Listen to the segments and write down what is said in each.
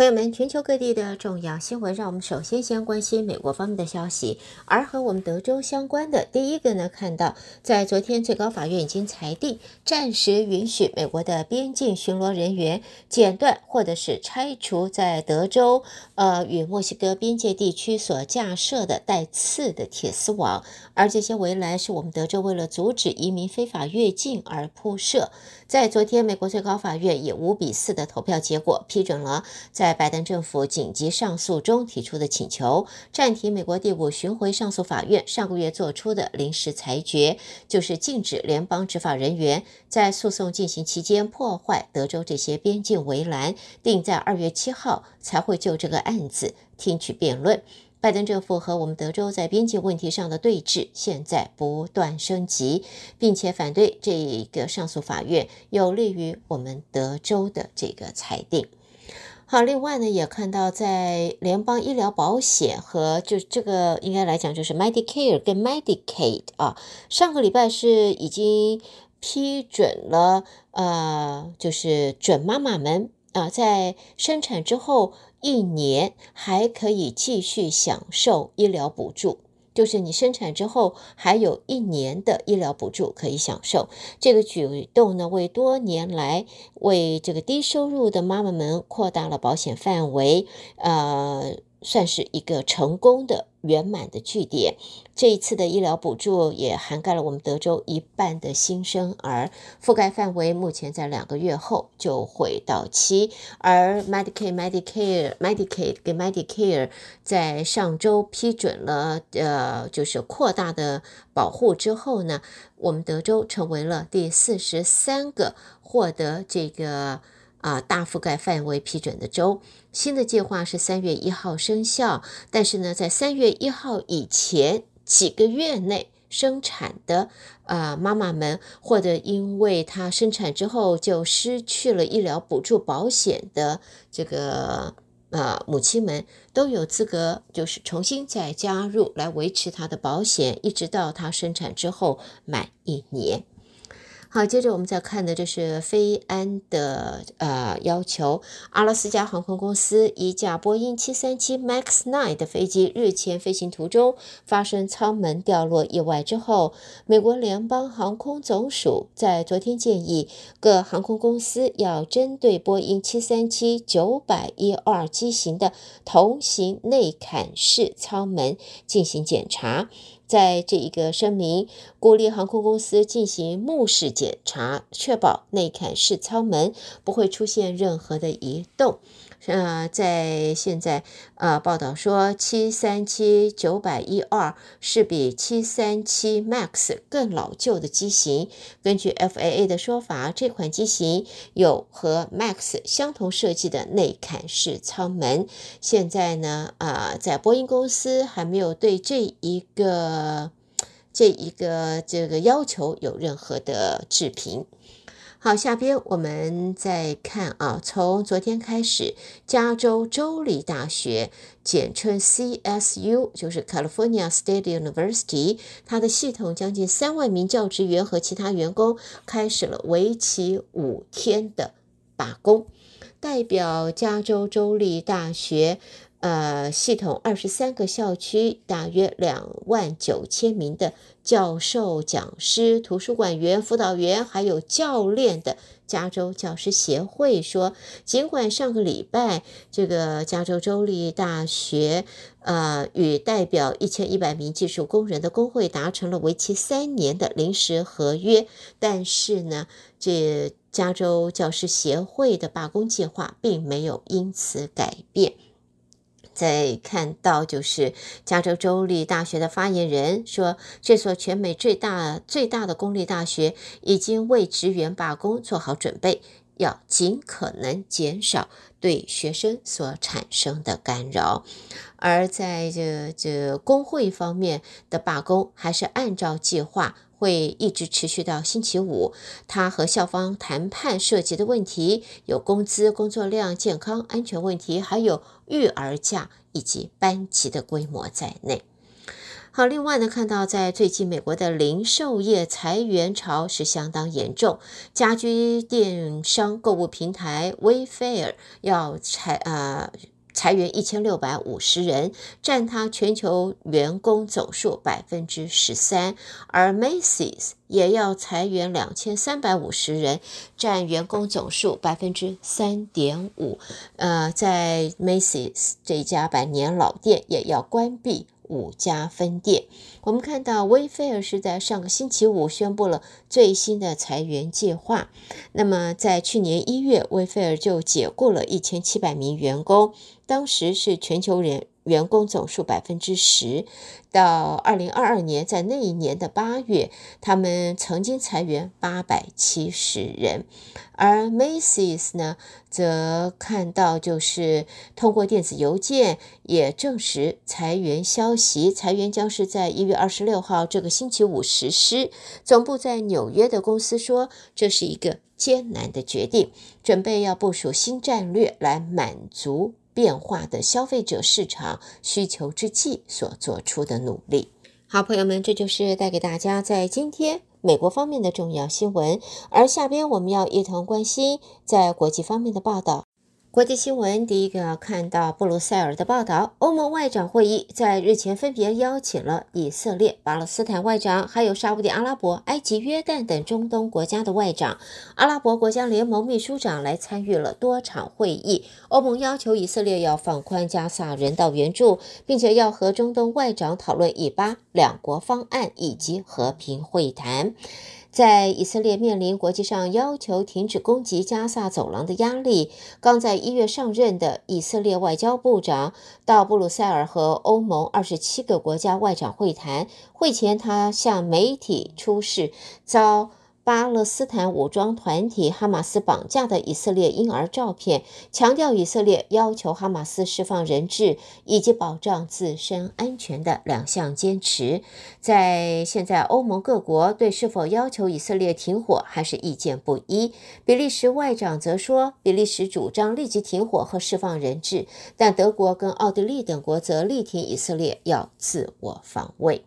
朋友们，全球各地的重要新闻，让我们首先先关心美国方面的消息。而和我们德州相关的第一个呢，看到在昨天最高法院已经裁定，暂时允许美国的边境巡逻人员剪断或者是拆除在德州呃与墨西哥边界地区所架设的带刺的铁丝网，而这些围栏是我们德州为了阻止移民非法越境而铺设。在昨天，美国最高法院以五比四的投票结果批准了在在拜登政府紧急上诉中提出的请求，暂停美国第五巡回上诉法院上个月做出的临时裁决，就是禁止联邦执法人员在诉讼进行期间破坏德州这些边境围栏，定在二月七号才会就这个案子听取辩论。拜登政府和我们德州在边境问题上的对峙现在不断升级，并且反对这一个上诉法院有利于我们德州的这个裁定。好，另外呢，也看到在联邦医疗保险和就这个应该来讲就是 Medicare 跟 Medicaid 啊，上个礼拜是已经批准了，呃，就是准妈妈们啊，在生产之后一年还可以继续享受医疗补助。就是你生产之后还有一年的医疗补助可以享受，这个举动呢，为多年来为这个低收入的妈妈们扩大了保险范围，呃，算是一个成功的。圆满的据点，这一次的医疗补助也涵盖了我们德州一半的新生儿，覆盖范围目前在两个月后就会到期。而 Medicaid、Medicare、Medicaid 跟 Medicare 在上周批准了，呃，就是扩大的保护之后呢，我们德州成为了第四十三个获得这个。啊，大覆盖范围批准的州，新的计划是三月一号生效。但是呢，在三月一号以前几个月内生产的啊妈妈们，或者因为她生产之后就失去了医疗补助保险的这个啊母亲们，都有资格，就是重新再加入来维持她的保险，一直到她生产之后满一年。好，接着我们再看的，这是飞安的呃要求。阿拉斯加航空公司一架波音七三七 MAX 9的飞机日前飞行途中发生舱门掉落意外之后，美国联邦航空总署在昨天建议各航空公司要针对波音七三七九百一二机型的同型内嵌式舱门进行检查。在这一个声明，鼓励航空公司进行目视检查，确保内嵌式舱门不会出现任何的移动。呃，在现在，呃，报道说，七三七九百一二是比七三七 MAX 更老旧的机型。根据 FAA 的说法，这款机型有和 MAX 相同设计的内砍式舱门。现在呢，啊、在波音公司还没有对这一个这一个这个要求有任何的置评。好，下边我们再看啊，从昨天开始，加州州立大学，简称 CSU，就是 California State University，它的系统将近三万名教职员和其他员工开始了为期五天的罢工，代表加州州立大学。呃，系统二十三个校区，大约两万九千名的教授、讲师、图书馆员、辅导员，还有教练的加州教师协会说，尽管上个礼拜这个加州州立大学呃与代表一千一百名技术工人的工会达成了为期三年的临时合约，但是呢，这加州教师协会的罢工计划并没有因此改变。在看到就是加州州立大学的发言人说，这所全美最大最大的公立大学已经为职员罢工做好准备，要尽可能减少对学生所产生的干扰。而在这这工会方面的罢工，还是按照计划。会一直持续到星期五。他和校方谈判涉及的问题有工资、工作量、健康、安全问题，还有育儿假以及班级的规模在内。好，另外呢，看到在最近美国的零售业裁员潮是相当严重，家居电商购物平台 Wayfair 要裁呃。裁员一千六百五十人，占他全球员工总数百分之十三，而 Macy's 也要裁员两千三百五十人，占员工总数百分之三点五。呃，在 Macy's 这家百年老店也要关闭。五家分店，我们看到威菲尔是在上个星期五宣布了最新的裁员计划。那么，在去年一月，威菲尔就解雇了一千七百名员工，当时是全球人员工总数百分之十。到二零二二年，在那一年的八月，他们曾经裁员八百七十人。而 Macy's 呢，则看到就是通过电子邮件也证实裁员消息，裁员将是在一月二十六号这个星期五实施。总部在纽约的公司说，这是一个艰难的决定，准备要部署新战略来满足。变化的消费者市场需求之际所做出的努力。好，朋友们，这就是带给大家在今天美国方面的重要新闻。而下边我们要一同关心在国际方面的报道。国际新闻，第一个看到布鲁塞尔的报道，欧盟外长会议在日前分别邀请了以色列、巴勒斯坦外长，还有沙乌地阿拉伯、埃及、约旦等中东国家的外长，阿拉伯国家联盟秘书长来参与了多场会议。欧盟要求以色列要放宽加萨人道援助，并且要和中东外长讨论以巴两国方案以及和平会谈。在以色列面临国际上要求停止攻击加萨走廊的压力，刚在一月上任的以色列外交部长到布鲁塞尔和欧盟二十七个国家外长会谈。会前，他向媒体出示遭巴勒斯坦武装团体哈马斯绑架的以色列婴儿照片，强调以色列要求哈马斯释放人质以及保障自身安全的两项坚持。在现在，欧盟各国对是否要求以色列停火还是意见不一。比利时外长则说，比利时主张立即停火和释放人质，但德国跟奥地利等国则力挺以色列要自我防卫。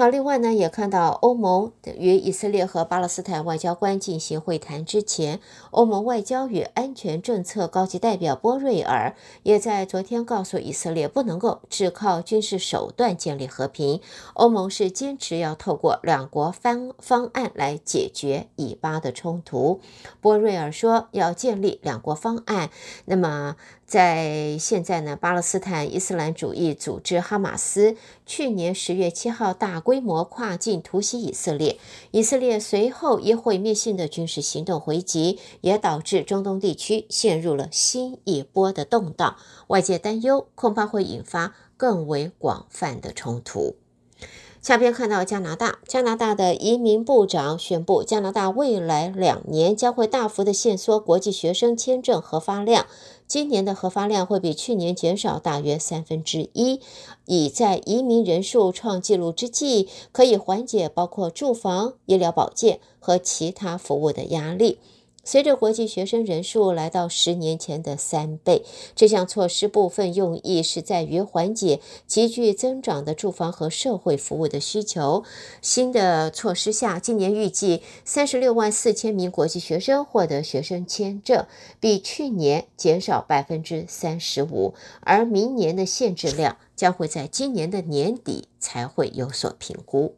好，另外呢，也看到欧盟与以色列和巴勒斯坦外交官进行会谈之前，欧盟外交与安全政策高级代表波瑞尔也在昨天告诉以色列，不能够只靠军事手段建立和平，欧盟是坚持要透过两国方方案来解决以巴的冲突。波瑞尔说，要建立两国方案，那么。在现在呢，巴勒斯坦伊斯兰主义组织哈马斯去年十月七号大规模跨境突袭以色列，以色列随后以毁灭性的军事行动回击，也导致中东地区陷入了新一波的动荡。外界担忧恐怕会引发更为广泛的冲突。下边看到加拿大，加拿大的移民部长宣布，加拿大未来两年将会大幅的限缩国际学生签证核发量。今年的核发量会比去年减少大约三分之一，以在移民人数创纪录之际，可以缓解包括住房、医疗保健和其他服务的压力。随着国际学生人数来到十年前的三倍，这项措施部分用意是在于缓解急剧增长的住房和社会服务的需求。新的措施下，今年预计三十六万四千名国际学生获得学生签证，比去年减少百分之三十五。而明年的限制量将会在今年的年底才会有所评估。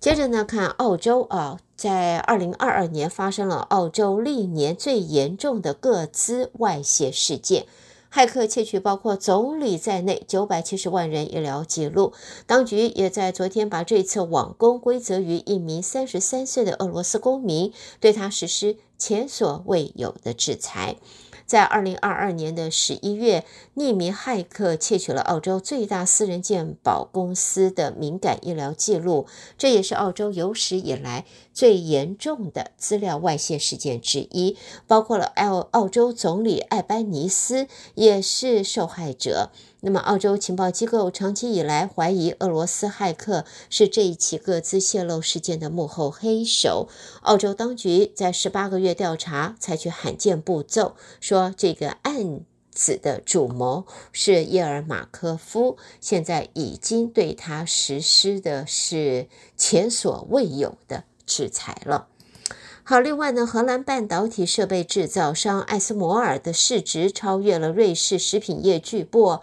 接着呢，看澳洲啊，在二零二二年发生了澳洲历年最严重的个资外泄事件，骇客窃取包括总理在内九百七十万人医疗记录。当局也在昨天把这次网攻归责于一名三十三岁的俄罗斯公民，对他实施前所未有的制裁。在二零二二年的十一月，匿名骇客窃取了澳洲最大私人健保公司的敏感医疗记录，这也是澳洲有史以来最严重的资料外泄事件之一。包括了澳澳洲总理艾班尼斯也是受害者。那么，澳洲情报机构长期以来怀疑俄罗斯骇客是这一起各自泄露事件的幕后黑手。澳洲当局在十八个月调查，采取罕见步骤，说这个案子的主谋是叶尔马科夫，现在已经对他实施的是前所未有的制裁了。好，另外呢，荷兰半导体设备制造商艾斯摩尔的市值超越了瑞士食品业巨擘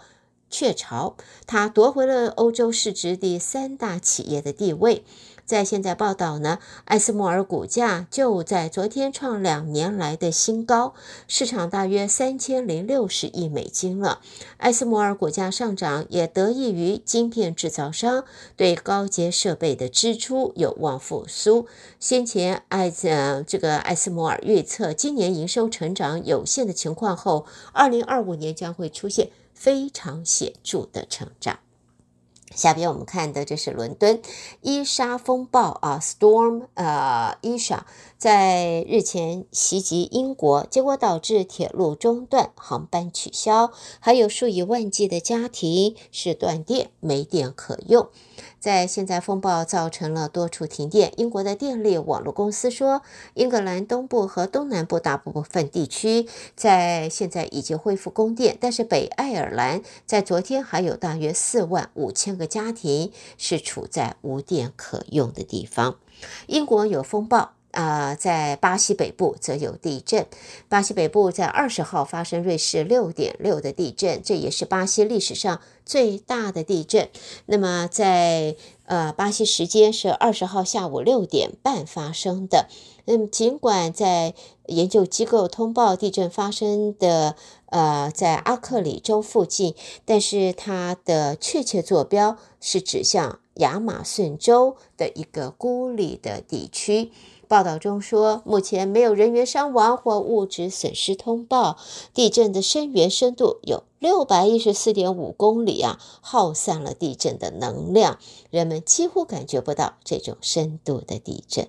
雀巢，他夺回了欧洲市值第三大企业的地位。在现在报道呢，艾斯摩尔股价就在昨天创两年来的新高，市场大约三千零六十亿美金了。艾斯摩尔股价上涨也得益于晶片制造商对高阶设备的支出有望复苏。先前艾呃这个艾斯摩尔预测今年营收成长有限的情况后，二零二五年将会出现非常显著的成长。下边我们看的这是伦敦伊莎风暴啊，Storm 呃伊莎在日前袭击英国，结果导致铁路中断、航班取消，还有数以万计的家庭是断电、没电可用。在现在风暴造成了多处停电，英国的电力网络公司说，英格兰东部和东南部大部分地区在现在已经恢复供电，但是北爱尔兰在昨天还有大约四万五千个家庭是处在无电可用的地方。英国有风暴。啊、在巴西北部则有地震。巴西北部在二十号发生瑞士六点六的地震，这也是巴西历史上最大的地震。那么在呃巴西时间是二十号下午六点半发生的。那么尽管在研究机构通报地震发生的呃在阿克里州附近，但是它的确切坐标是指向亚马逊州的一个孤立的地区。报道中说，目前没有人员伤亡或物质损失通报。地震的深源深度有六百一十四点五公里啊，耗散了地震的能量，人们几乎感觉不到这种深度的地震。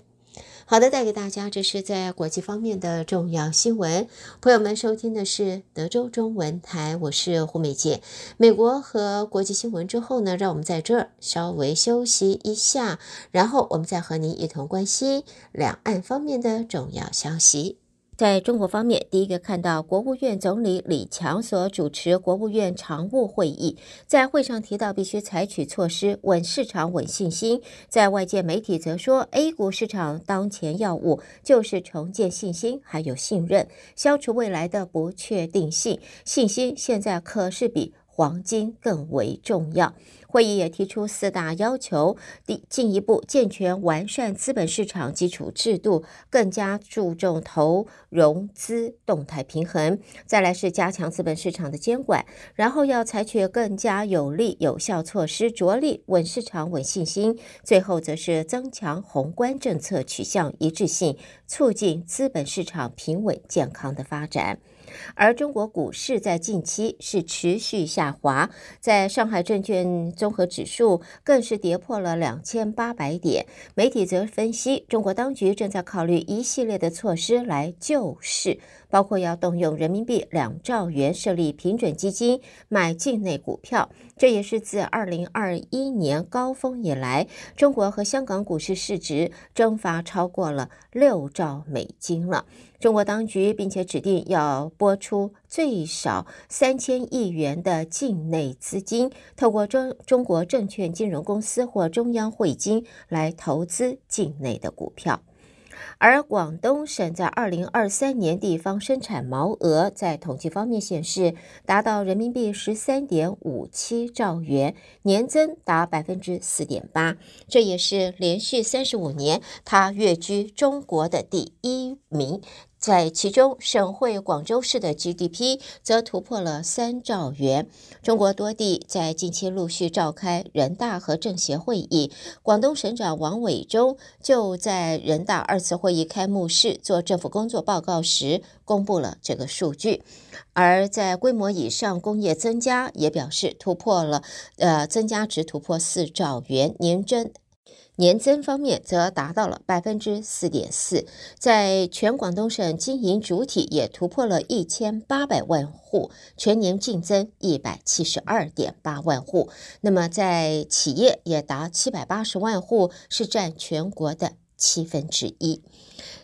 好的，带给大家这是在国际方面的重要新闻。朋友们收听的是德州中文台，我是胡美洁。美国和国际新闻之后呢，让我们在这儿稍微休息一下，然后我们再和您一同关心两岸方面的重要消息。在中国方面，第一个看到国务院总理李强所主持国务院常务会议，在会上提到必须采取措施稳市场、稳信心。在外界媒体则说，A 股市场当前要务就是重建信心，还有信任，消除未来的不确定性。信心现在可是比黄金更为重要。会议也提出四大要求：第，进一步健全完善资本市场基础制度，更加注重投融资动态平衡；再来是加强资本市场的监管，然后要采取更加有力有效措施，着力稳市场、稳信心；最后则是增强宏观政策取向一致性，促进资本市场平稳健康的发展。而中国股市在近期是持续下滑，在上海证券综合指数更是跌破了两千八百点。媒体则分析，中国当局正在考虑一系列的措施来救市，包括要动用人民币两兆元设立平准基金买境内股票。这也是自二零二一年高峰以来，中国和香港股市市值蒸发超过了六兆美金了。中国当局并且指定要拨出最少三千亿元的境内资金，透过中中国证券金融公司或中央汇金来投资境内的股票。而广东省在二零二三年地方生产毛额在统计方面显示，达到人民币十三点五七兆元，年增达百分之四点八，这也是连续三十五年，它跃居中国的第一名。在其中，省会广州市的 GDP 则突破了三兆元。中国多地在近期陆续召开人大和政协会议，广东省长王伟中就在人大二次会议开幕式做政府工作报告时公布了这个数据。而在规模以上工业增加也表示突破了，呃，增加值突破四兆元，年增。年增方面则达到了百分之四点四，在全广东省经营主体也突破了一千八百万户，全年净增一百七十二点八万户。那么在企业也达七百八十万户，是占全国的七分之一。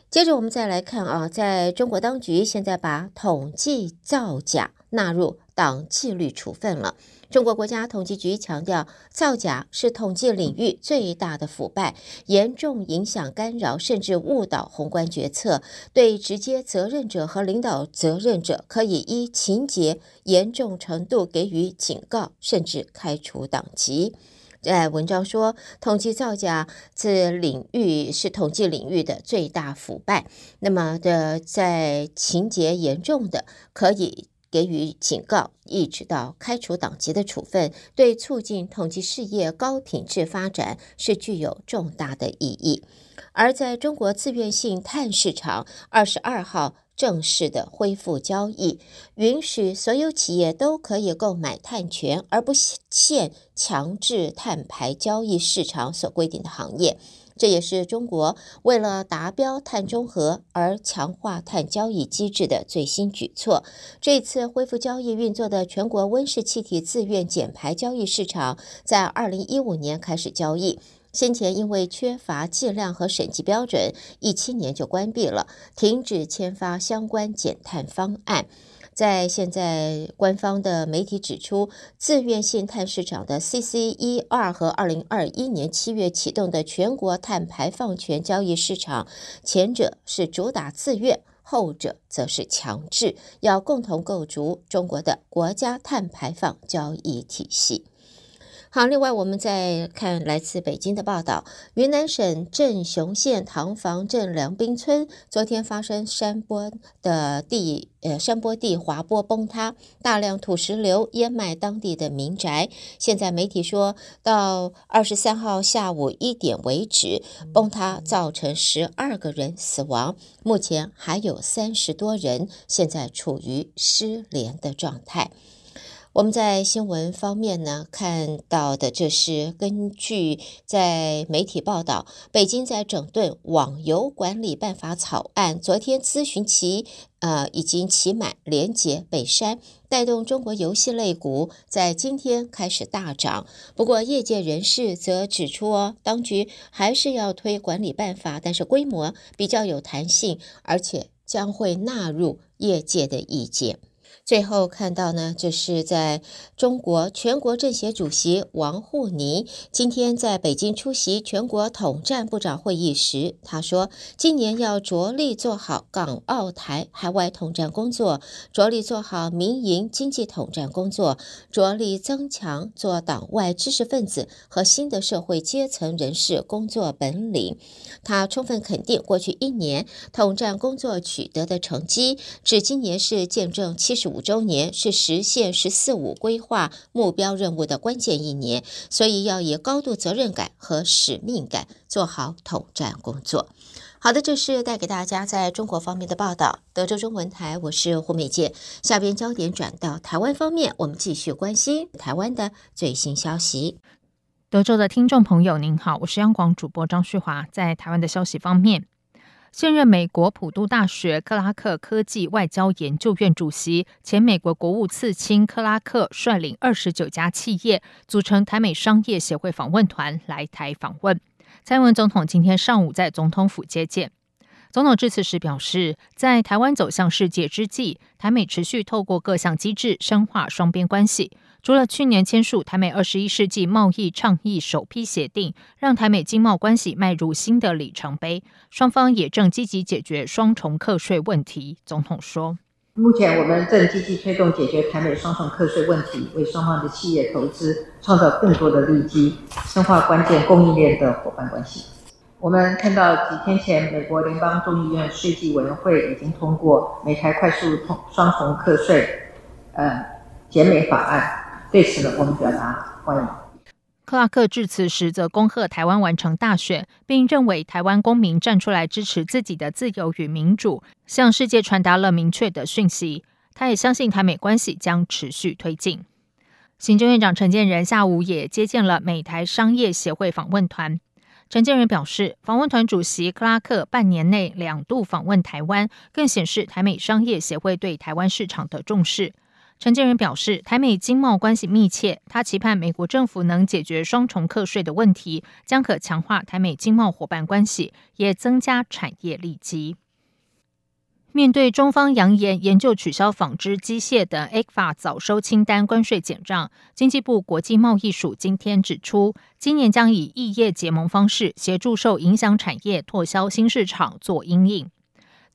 接着我们再来看啊，在中国当局现在把统计造假纳入党纪律处分了。中国国家统计局强调，造假是统计领域最大的腐败，严重影响、干扰甚至误导宏观决策。对直接责任者和领导责任者，可以依情节严重程度给予警告，甚至开除党籍。在文章说，统计造假这领域是统计领域的最大腐败。那么的，在情节严重的，可以。给予警告，一直到开除党籍的处分，对促进统计事业高品质发展是具有重大的意义。而在中国自愿性碳市场，二十二号正式的恢复交易，允许所有企业都可以购买碳权，而不限强制碳排交易市场所规定的行业。这也是中国为了达标碳中和而强化碳交易机制的最新举措。这次恢复交易运作的全国温室气体自愿减排交易市场，在二零一五年开始交易，先前因为缺乏计量和审计标准，一七年就关闭了，停止签发相关减碳方案。在现在，官方的媒体指出，自愿性碳市场的 CC1 和二零二一年七月启动的全国碳排放权交易市场，前者是主打自愿，后者则是强制，要共同构筑中国的国家碳排放交易体系。好，另外我们再看来自北京的报道，云南省镇雄县塘房镇梁滨村昨天发生山坡的地呃山坡地滑坡崩塌，大量土石流淹没当地的民宅。现在媒体说到二十三号下午一点为止，崩塌造成十二个人死亡，目前还有三十多人现在处于失联的状态。我们在新闻方面呢，看到的这是根据在媒体报道，北京在整顿网游管理办法草案，昨天咨询期呃已经期满，连结被删，带动中国游戏类股在今天开始大涨。不过业界人士则指出哦，当局还是要推管理办法，但是规模比较有弹性，而且将会纳入业界的意见。最后看到呢，就是在中国全国政协主席王沪宁今天在北京出席全国统战部长会议时，他说，今年要着力做好港澳台海外统战工作，着力做好民营经济统战工作，着力增强做党外知识分子和新的社会阶层人士工作本领。他充分肯定过去一年统战工作取得的成绩，指今年是见证七十五。五周年是实现“十四五”规划目标任务的关键一年，所以要以高度责任感和使命感做好统战工作。好的，这是带给大家在中国方面的报道。德州中文台，我是胡美健。下边焦点转到台湾方面，我们继续关心台湾的最新消息。德州的听众朋友，您好，我是央广主播张旭华。在台湾的消息方面。现任美国普渡大学克拉克科技外交研究院主席、前美国国务次卿克拉克率领二十九家企业组成台美商业协会访问团来台访问。蔡英文总统今天上午在总统府接见。总统致辞时表示，在台湾走向世界之际，台美持续透过各项机制深化双边关系。除了去年签署台美二十一世纪贸易倡议首批协定，让台美经贸关系迈入新的里程碑，双方也正积极解决双重课税问题。总统说：“目前我们正积极推动解决台美双重课税问题，为双方的企业投资创造更多的利基，深化关键供应链的伙伴关系。我们看到几天前，美国联邦众议院税计委员会已经通过美台快速通双重课税呃减免法案。”对此呢，我们表达欢迎。克拉克致辞时则恭贺台湾完成大选，并认为台湾公民站出来支持自己的自由与民主，向世界传达了明确的讯息。他也相信台美关系将持续推进。行政院长陈建仁下午也接见了美台商业协会访问团。陈建仁表示，访问团主席克拉克半年内两度访问台湾，更显示台美商业协会对台湾市场的重视。陈建仁表示，台美经贸关系密切，他期盼美国政府能解决双重课税的问题，将可强化台美经贸伙伴关系，也增加产业利基。面对中方扬言研究取消纺织机械等 ECFA 早收清单关税减让，经济部国际贸易署今天指出，今年将以异业结盟方式协助受影响产业拓销新市场做因应。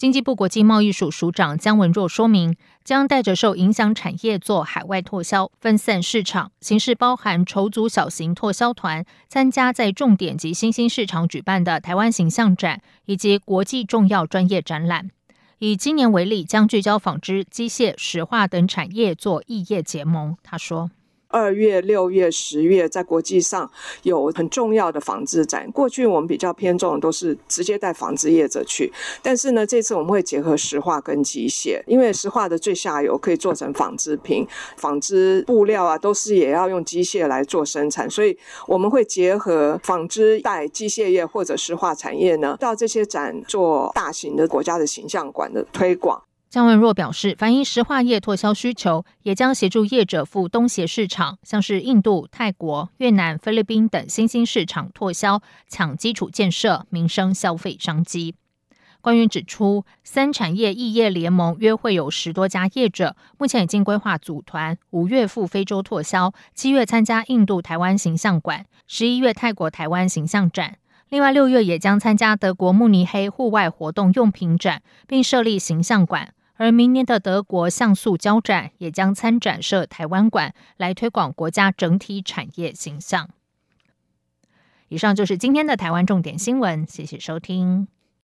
经济部国际贸易署署长姜文若说明，将带着受影响产业做海外拓销，分散市场，形式包含筹组小型拓销团，参加在重点及新兴市场举办的台湾形象展以及国际重要专业展览。以今年为例，将聚焦纺织、机械、石化等产业做异业结盟。他说。二月、六月、十月，在国际上有很重要的纺织展。过去我们比较偏重都是直接带纺织业者去，但是呢，这次我们会结合石化跟机械，因为石化的最下游可以做成纺织品，纺织布料啊都是也要用机械来做生产，所以我们会结合纺织带机械业或者石化产业呢，到这些展做大型的国家的形象馆的推广。姜文若表示，反映石化业拓销需求，也将协助业者赴东协市场，像是印度、泰国、越南、菲律宾等新兴市场拓销，抢基础建设、民生消费商机。官员指出，三产业异业联盟约会有十多家业者，目前已经规划组团，五月赴非洲拓销，七月参加印度台湾形象馆，十一月泰国台湾形象展，另外六月也将参加德国慕尼黑户外活动用品展，并设立形象馆。而明年的德国像素交展也将参展设台湾馆，来推广国家整体产业形象。以上就是今天的台湾重点新闻，谢谢收听。